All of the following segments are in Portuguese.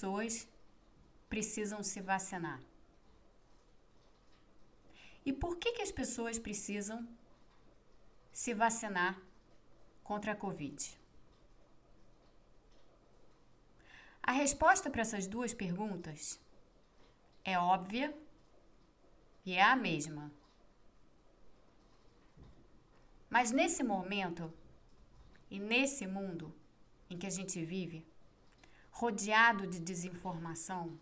pessoas precisam se vacinar? E por que, que as pessoas precisam se vacinar contra a Covid? A resposta para essas duas perguntas é óbvia e é a mesma. Mas nesse momento e nesse mundo em que a gente vive, rodeado de desinformação,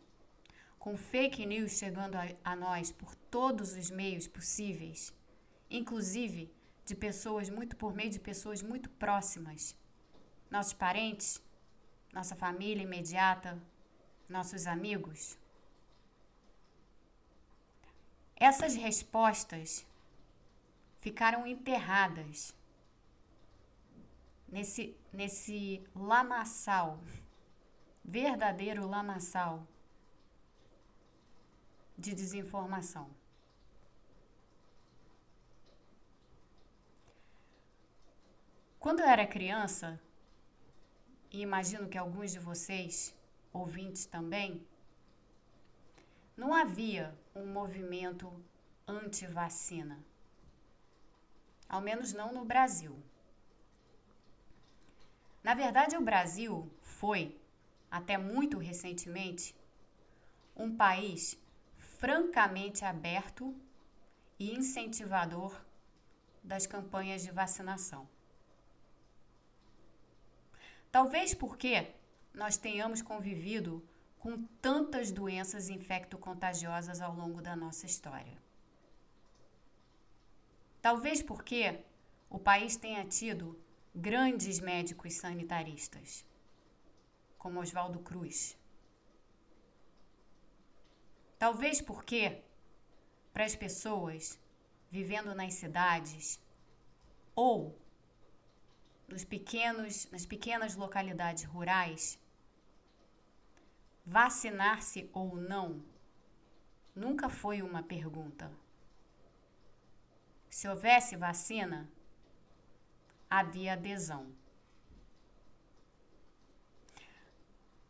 com fake news chegando a, a nós por todos os meios possíveis, inclusive de pessoas muito por meio de pessoas muito próximas, nossos parentes, nossa família imediata, nossos amigos. Essas respostas ficaram enterradas nesse, nesse lamaçal, verdadeiro lamaçal de desinformação. Quando eu era criança, e imagino que alguns de vocês, ouvintes também, não havia um movimento anti-vacina. Ao menos não no Brasil. Na verdade, o Brasil foi, até muito recentemente, um país francamente aberto e incentivador das campanhas de vacinação. Talvez porque nós tenhamos convivido com tantas doenças infecto-contagiosas ao longo da nossa história. Talvez porque o país tenha tido grandes médicos sanitaristas, como Oswaldo Cruz. Talvez porque, para as pessoas vivendo nas cidades ou nos pequenos, nas pequenas localidades rurais, vacinar-se ou não nunca foi uma pergunta. Se houvesse vacina, havia adesão.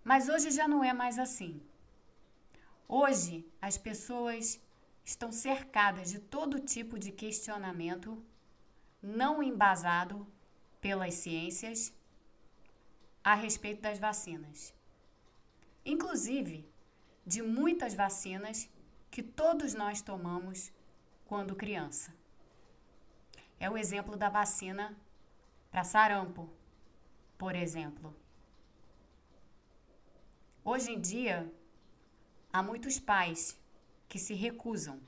Mas hoje já não é mais assim. Hoje as pessoas estão cercadas de todo tipo de questionamento não embasado pelas ciências a respeito das vacinas. Inclusive de muitas vacinas que todos nós tomamos quando criança. É o exemplo da vacina para sarampo, por exemplo. Hoje em dia, há muitos pais que se recusam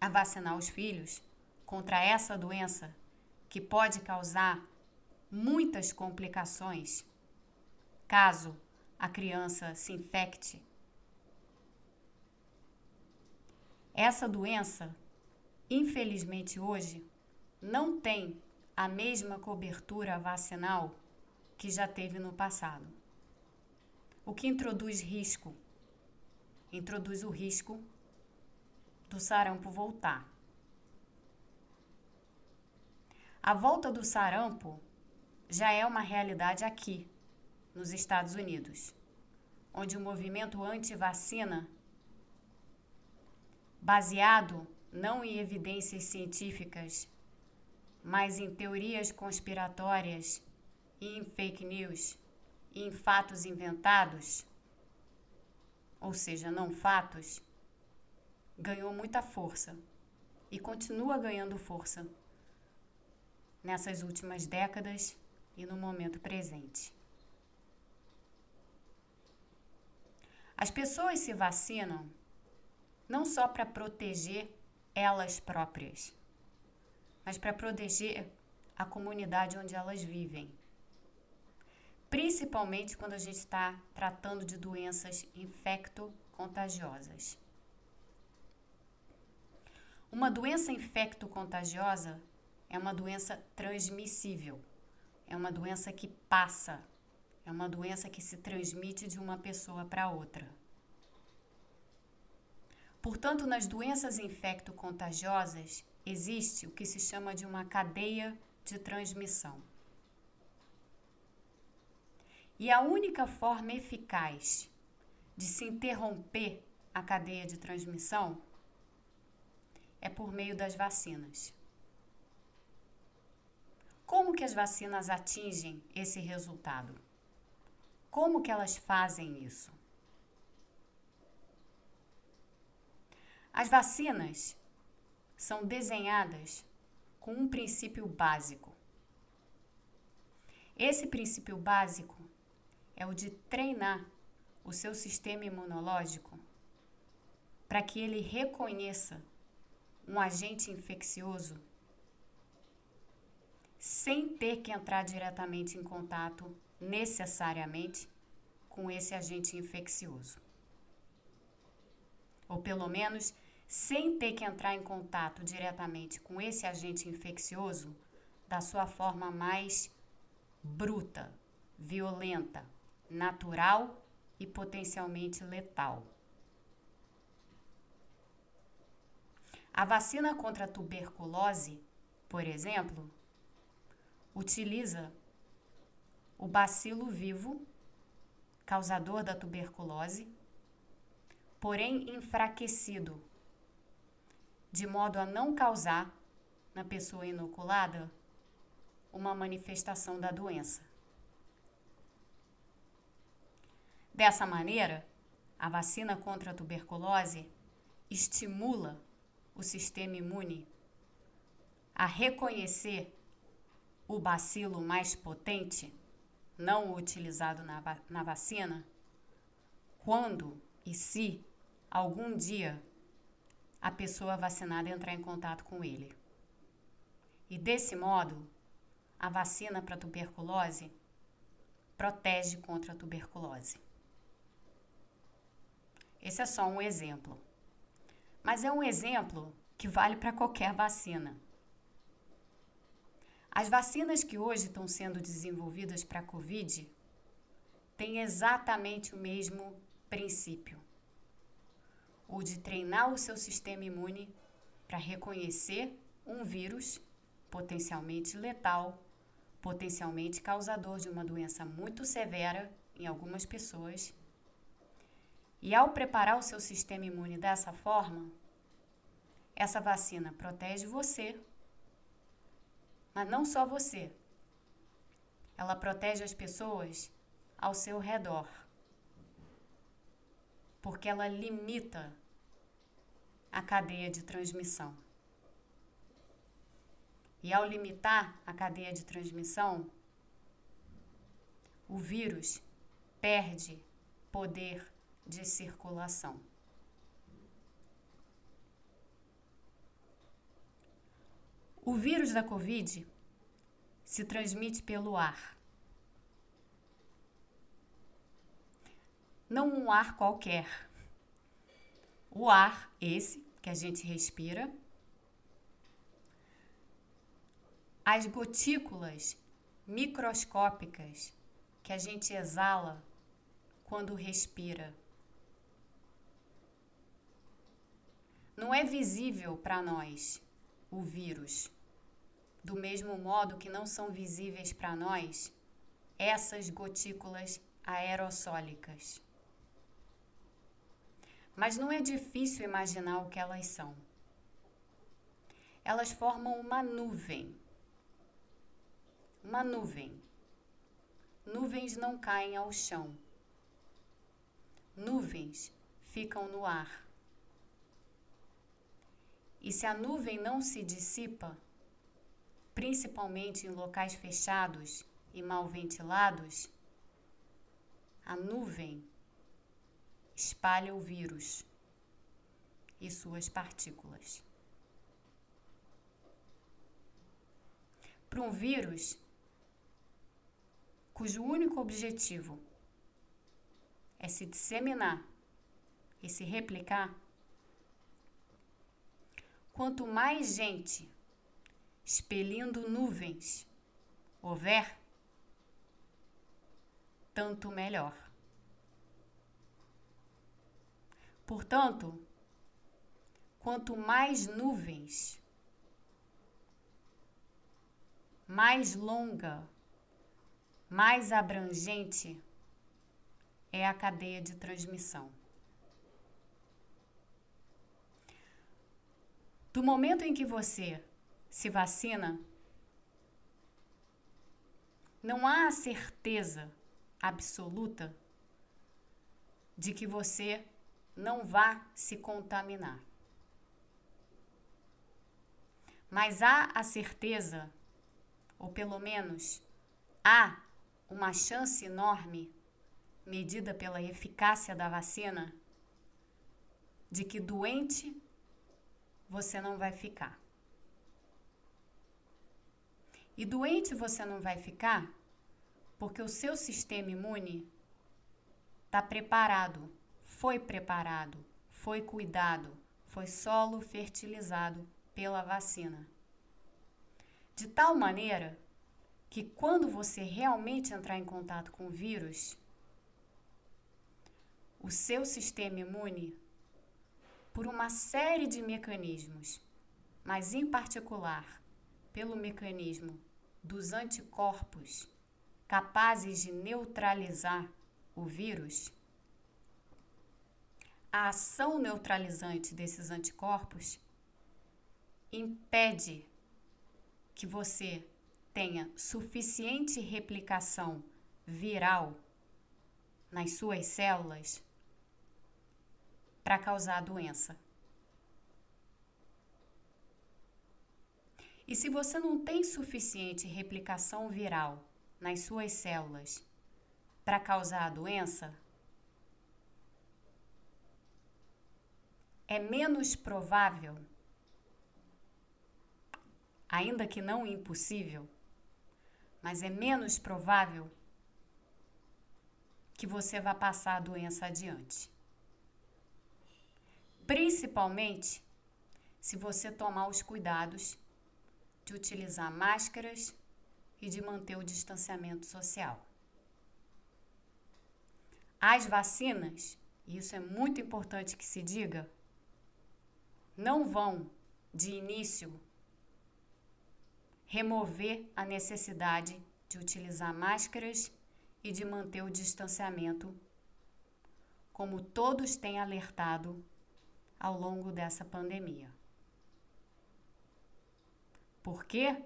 a vacinar os filhos contra essa doença que pode causar muitas complicações caso a criança se infecte. Essa doença, infelizmente hoje, não tem a mesma cobertura vacinal que já teve no passado. O que introduz risco? Introduz o risco do sarampo voltar. A volta do sarampo já é uma realidade aqui, nos Estados Unidos, onde o movimento anti-vacina, baseado não em evidências científicas mas em teorias conspiratórias e em fake news em fatos inventados, ou seja, não fatos, ganhou muita força e continua ganhando força nessas últimas décadas e no momento presente. As pessoas se vacinam não só para proteger elas próprias mas para proteger a comunidade onde elas vivem. Principalmente quando a gente está tratando de doenças infecto-contagiosas. Uma doença infecto-contagiosa é uma doença transmissível, é uma doença que passa, é uma doença que se transmite de uma pessoa para outra. Portanto, nas doenças infecto-contagiosas, existe o que se chama de uma cadeia de transmissão. E a única forma eficaz de se interromper a cadeia de transmissão é por meio das vacinas. Como que as vacinas atingem esse resultado? Como que elas fazem isso? As vacinas são desenhadas com um princípio básico. Esse princípio básico é o de treinar o seu sistema imunológico para que ele reconheça um agente infeccioso sem ter que entrar diretamente em contato necessariamente com esse agente infeccioso. Ou pelo menos sem ter que entrar em contato diretamente com esse agente infeccioso da sua forma mais bruta, violenta, natural e potencialmente letal. A vacina contra a tuberculose, por exemplo, utiliza o bacilo vivo, causador da tuberculose, porém enfraquecido, de modo a não causar na pessoa inoculada uma manifestação da doença. Dessa maneira, a vacina contra a tuberculose estimula o sistema imune a reconhecer o bacilo mais potente, não utilizado na, na vacina, quando e se algum dia a pessoa vacinada entrar em contato com ele. E desse modo, a vacina para tuberculose protege contra a tuberculose. Esse é só um exemplo. Mas é um exemplo que vale para qualquer vacina. As vacinas que hoje estão sendo desenvolvidas para a Covid têm exatamente o mesmo princípio: o de treinar o seu sistema imune para reconhecer um vírus potencialmente letal, potencialmente causador de uma doença muito severa em algumas pessoas e ao preparar o seu sistema imune dessa forma, essa vacina protege você, mas não só você. Ela protege as pessoas ao seu redor. Porque ela limita a cadeia de transmissão. E ao limitar a cadeia de transmissão, o vírus perde poder de circulação. O vírus da Covid se transmite pelo ar. Não um ar qualquer. O ar, esse que a gente respira, as gotículas microscópicas que a gente exala quando respira. Não é visível para nós o vírus, do mesmo modo que não são visíveis para nós essas gotículas aerossólicas. Mas não é difícil imaginar o que elas são. Elas formam uma nuvem. Uma nuvem. Nuvens não caem ao chão. Nuvens ficam no ar. E se a nuvem não se dissipa, principalmente em locais fechados e mal ventilados, a nuvem espalha o vírus e suas partículas. Para um vírus cujo único objetivo é se disseminar e se replicar, Quanto mais gente expelindo nuvens houver, tanto melhor. Portanto, quanto mais nuvens, mais longa, mais abrangente é a cadeia de transmissão. Do momento em que você se vacina, não há certeza absoluta de que você não vá se contaminar. Mas há a certeza, ou pelo menos há uma chance enorme, medida pela eficácia da vacina, de que doente você não vai ficar. E doente você não vai ficar porque o seu sistema imune está preparado, foi preparado, foi cuidado, foi solo fertilizado pela vacina. De tal maneira que quando você realmente entrar em contato com o vírus, o seu sistema imune por uma série de mecanismos, mas em particular pelo mecanismo dos anticorpos capazes de neutralizar o vírus, a ação neutralizante desses anticorpos impede que você tenha suficiente replicação viral nas suas células para causar a doença. E se você não tem suficiente replicação viral nas suas células para causar a doença, é menos provável, ainda que não impossível, mas é menos provável que você vá passar a doença adiante principalmente se você tomar os cuidados de utilizar máscaras e de manter o distanciamento social. As vacinas, e isso é muito importante que se diga, não vão, de início, remover a necessidade de utilizar máscaras e de manter o distanciamento, como todos têm alertado ao longo dessa pandemia. Por quê?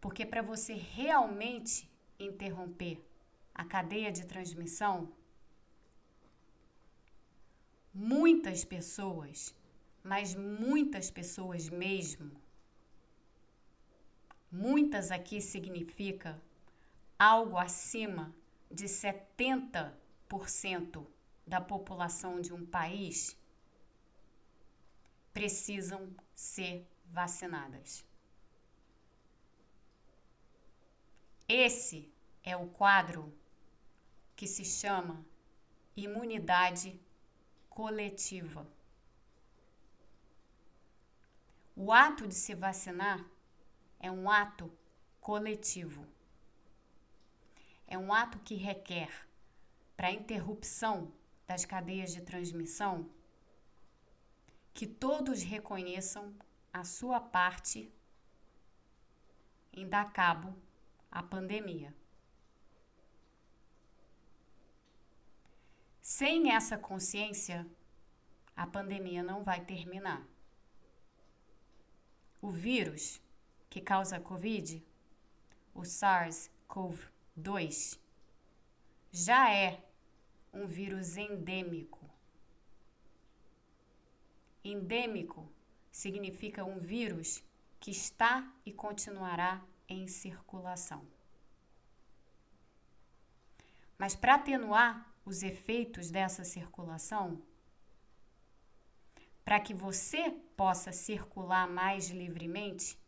Porque para você realmente interromper a cadeia de transmissão, muitas pessoas, mas muitas pessoas mesmo, muitas aqui significa algo acima de 70% da população de um país precisam ser vacinadas. Esse é o quadro que se chama imunidade coletiva. O ato de se vacinar é um ato coletivo. É um ato que requer, para interrupção das cadeias de transmissão, que todos reconheçam a sua parte em dar cabo à pandemia. Sem essa consciência, a pandemia não vai terminar. O vírus que causa a Covid, o SARS-CoV-2, já é um vírus endêmico Endêmico significa um vírus que está e continuará em circulação. Mas para atenuar os efeitos dessa circulação, para que você possa circular mais livremente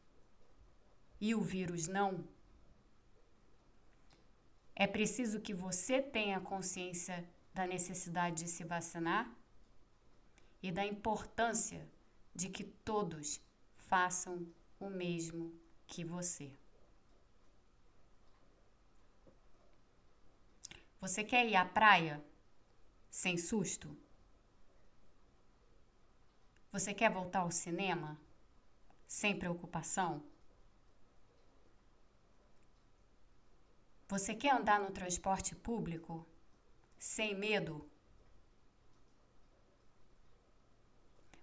e o vírus não, é preciso que você tenha consciência da necessidade de se vacinar e da importância de que todos façam o mesmo que você. Você quer ir à praia sem susto? Você quer voltar ao cinema sem preocupação? Você quer andar no transporte público sem medo?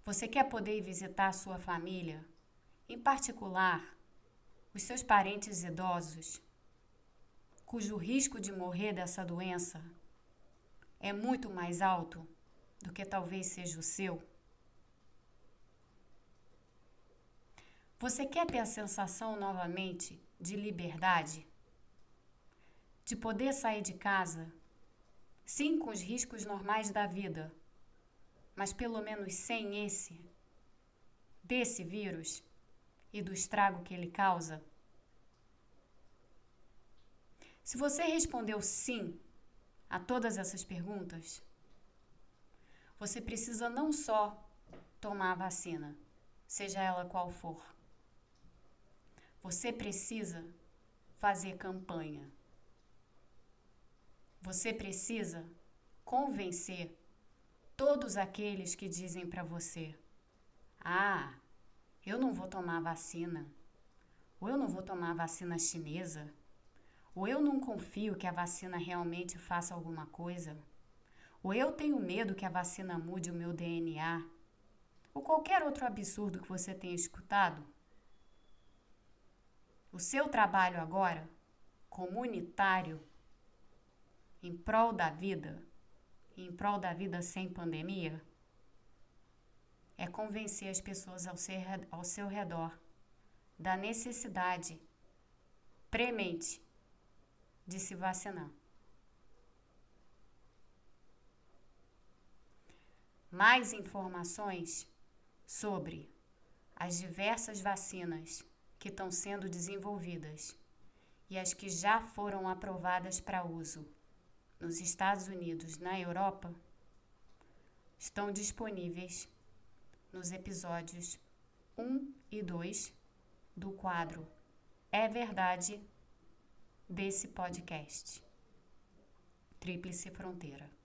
Você quer poder visitar sua família, em particular os seus parentes idosos, cujo risco de morrer dessa doença é muito mais alto do que talvez seja o seu? Você quer ter a sensação novamente de liberdade? De poder sair de casa, sim, com os riscos normais da vida, mas pelo menos sem esse, desse vírus e do estrago que ele causa? Se você respondeu sim a todas essas perguntas, você precisa não só tomar a vacina, seja ela qual for. Você precisa fazer campanha. Você precisa convencer todos aqueles que dizem para você: "Ah, eu não vou tomar vacina. Ou eu não vou tomar vacina chinesa. Ou eu não confio que a vacina realmente faça alguma coisa. Ou eu tenho medo que a vacina mude o meu DNA. Ou qualquer outro absurdo que você tenha escutado. O seu trabalho agora, comunitário, em prol da vida, em prol da vida sem pandemia, é convencer as pessoas ao, ser, ao seu redor da necessidade premente de se vacinar. Mais informações sobre as diversas vacinas que estão sendo desenvolvidas e as que já foram aprovadas para uso nos Estados Unidos, na Europa, estão disponíveis nos episódios 1 e 2 do quadro É Verdade desse podcast. Tríplice Fronteira.